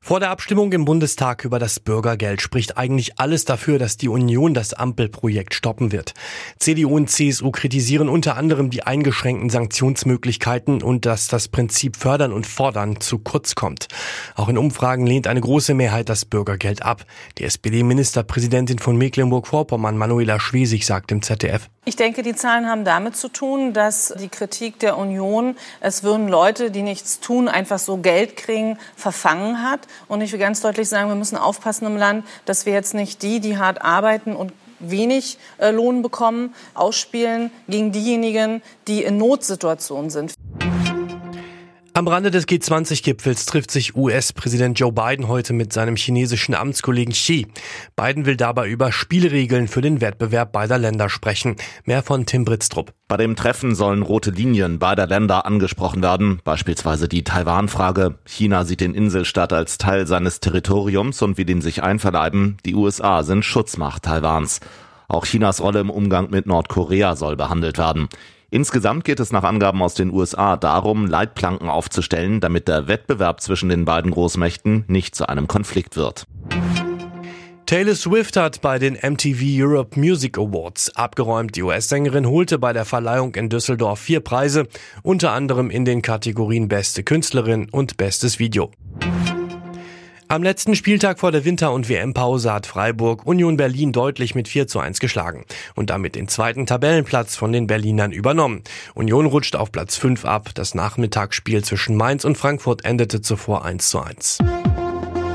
Vor der Abstimmung im Bundestag über das Bürgergeld spricht eigentlich alles dafür, dass die Union das Ampelprojekt stoppen wird. CDU und CSU kritisieren unter anderem die eingeschränkten Sanktionsmöglichkeiten und dass das Prinzip Fördern und Fordern zu kurz kommt. Auch in Umfragen lehnt eine große Mehrheit das Bürgergeld ab. Die SPD-Ministerpräsidentin von Mecklenburg-Vorpommern, Manuela Schwesig, sagt im ZDF. Ich denke, die Zahlen haben damit zu tun, dass die Kritik der Union, es würden Leute, die nichts tun, einfach so Geld kriegen, verfangen hat. Und ich will ganz deutlich sagen, wir müssen aufpassen im Land, dass wir jetzt nicht die, die hart arbeiten und wenig äh, Lohn bekommen, ausspielen gegen diejenigen, die in Notsituationen sind. Am Rande des G20-Gipfels trifft sich US-Präsident Joe Biden heute mit seinem chinesischen Amtskollegen Xi. Biden will dabei über Spielregeln für den Wettbewerb beider Länder sprechen. Mehr von Tim Britztrup. Bei dem Treffen sollen rote Linien beider Länder angesprochen werden, beispielsweise die Taiwan-Frage. China sieht den Inselstaat als Teil seines Territoriums und will ihn sich einverleiben. Die USA sind Schutzmacht Taiwans. Auch Chinas Rolle im Umgang mit Nordkorea soll behandelt werden. Insgesamt geht es nach Angaben aus den USA darum, Leitplanken aufzustellen, damit der Wettbewerb zwischen den beiden Großmächten nicht zu einem Konflikt wird. Taylor Swift hat bei den MTV Europe Music Awards abgeräumt. Die US-Sängerin holte bei der Verleihung in Düsseldorf vier Preise, unter anderem in den Kategorien Beste Künstlerin und Bestes Video. Am letzten Spieltag vor der Winter- und WM-Pause hat Freiburg Union Berlin deutlich mit 4 zu 1 geschlagen und damit den zweiten Tabellenplatz von den Berlinern übernommen. Union rutscht auf Platz 5 ab. Das Nachmittagsspiel zwischen Mainz und Frankfurt endete zuvor 1 zu 1.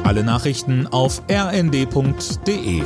Alle Nachrichten auf rnd.de